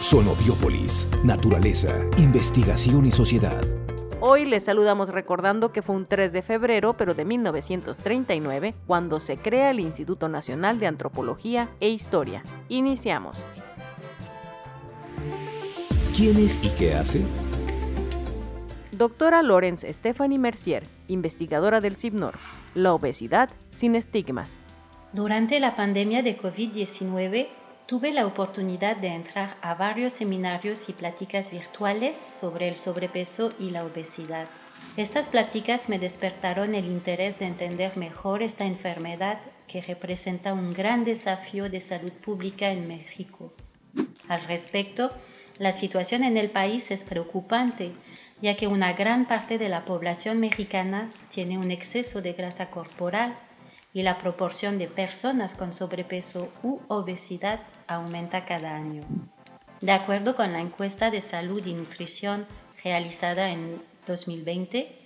Sonobiópolis, naturaleza, investigación y sociedad. Hoy les saludamos recordando que fue un 3 de febrero, pero de 1939, cuando se crea el Instituto Nacional de Antropología e Historia. Iniciamos. ¿Quién es y qué hace? Doctora Lorenz Stephanie Mercier, investigadora del CIBNOR. La obesidad sin estigmas. Durante la pandemia de COVID-19, tuve la oportunidad de entrar a varios seminarios y pláticas virtuales sobre el sobrepeso y la obesidad. Estas pláticas me despertaron el interés de entender mejor esta enfermedad que representa un gran desafío de salud pública en México. Al respecto, la situación en el país es preocupante, ya que una gran parte de la población mexicana tiene un exceso de grasa corporal y la proporción de personas con sobrepeso u obesidad aumenta cada año. De acuerdo con la encuesta de salud y nutrición realizada en 2020,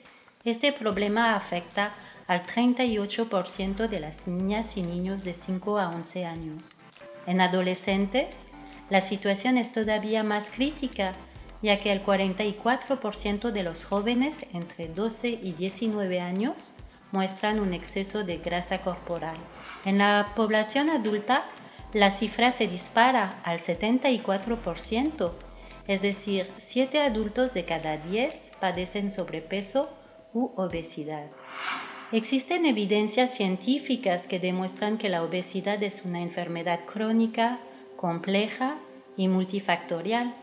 este problema afecta al 38% de las niñas y niños de 5 a 11 años. En adolescentes, la situación es todavía más crítica, ya que el 44% de los jóvenes entre 12 y 19 años muestran un exceso de grasa corporal. En la población adulta, la cifra se dispara al 74%, es decir, 7 adultos de cada 10 padecen sobrepeso u obesidad. Existen evidencias científicas que demuestran que la obesidad es una enfermedad crónica, compleja y multifactorial,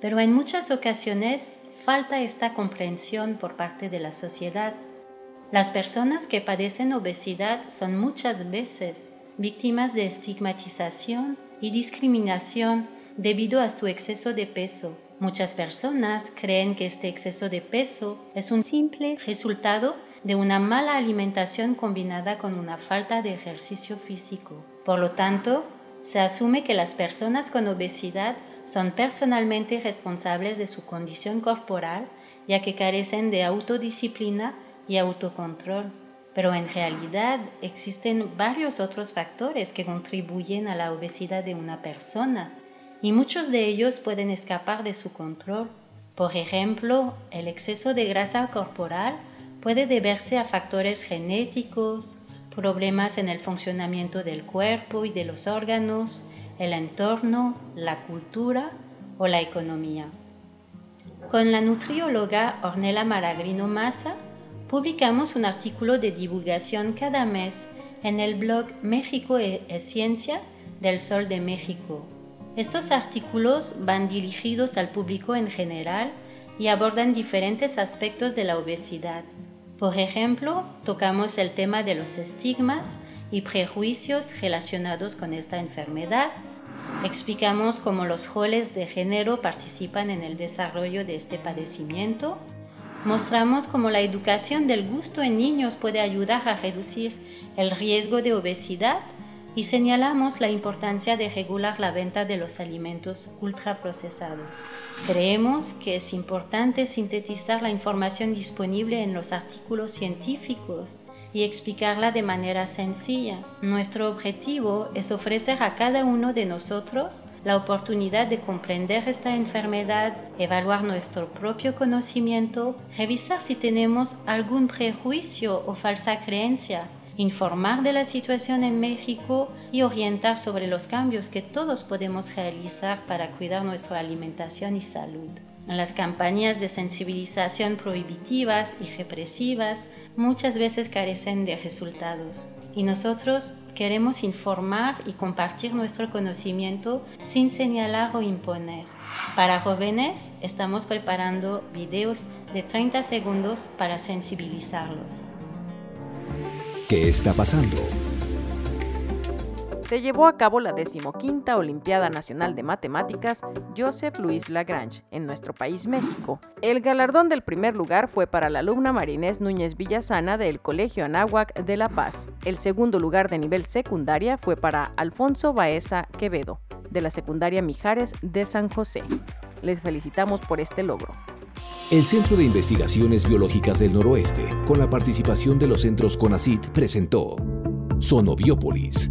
pero en muchas ocasiones falta esta comprensión por parte de la sociedad las personas que padecen obesidad son muchas veces víctimas de estigmatización y discriminación debido a su exceso de peso. Muchas personas creen que este exceso de peso es un simple resultado de una mala alimentación combinada con una falta de ejercicio físico. Por lo tanto, se asume que las personas con obesidad son personalmente responsables de su condición corporal, ya que carecen de autodisciplina y autocontrol, pero en realidad existen varios otros factores que contribuyen a la obesidad de una persona y muchos de ellos pueden escapar de su control. Por ejemplo, el exceso de grasa corporal puede deberse a factores genéticos, problemas en el funcionamiento del cuerpo y de los órganos, el entorno, la cultura o la economía. Con la nutrióloga Ornella Maragrino Massa publicamos un artículo de divulgación cada mes en el blog México e-, es Ciencia del Sol de México. Estos artículos van dirigidos al público en general y abordan diferentes aspectos de la obesidad. Por ejemplo, tocamos el tema de los estigmas y prejuicios relacionados con esta enfermedad. Explicamos cómo los roles de género participan en el desarrollo de este padecimiento Mostramos cómo la educación del gusto en niños puede ayudar a reducir el riesgo de obesidad y señalamos la importancia de regular la venta de los alimentos ultraprocesados. Creemos que es importante sintetizar la información disponible en los artículos científicos y explicarla de manera sencilla. Nuestro objetivo es ofrecer a cada uno de nosotros la oportunidad de comprender esta enfermedad, evaluar nuestro propio conocimiento, revisar si tenemos algún prejuicio o falsa creencia, informar de la situación en México y orientar sobre los cambios que todos podemos realizar para cuidar nuestra alimentación y salud. Las campañas de sensibilización prohibitivas y represivas muchas veces carecen de resultados. Y nosotros queremos informar y compartir nuestro conocimiento sin señalar o imponer. Para jóvenes estamos preparando videos de 30 segundos para sensibilizarlos. ¿Qué está pasando? Se llevó a cabo la decimoquinta Olimpiada Nacional de Matemáticas Joseph Louis Lagrange en nuestro país México. El galardón del primer lugar fue para la alumna Marinés Núñez Villasana del Colegio Anáhuac de La Paz. El segundo lugar de nivel secundaria fue para Alfonso Baeza Quevedo, de la secundaria Mijares de San José. Les felicitamos por este logro. El Centro de Investigaciones Biológicas del Noroeste, con la participación de los centros CONACIT, presentó Sonobiópolis,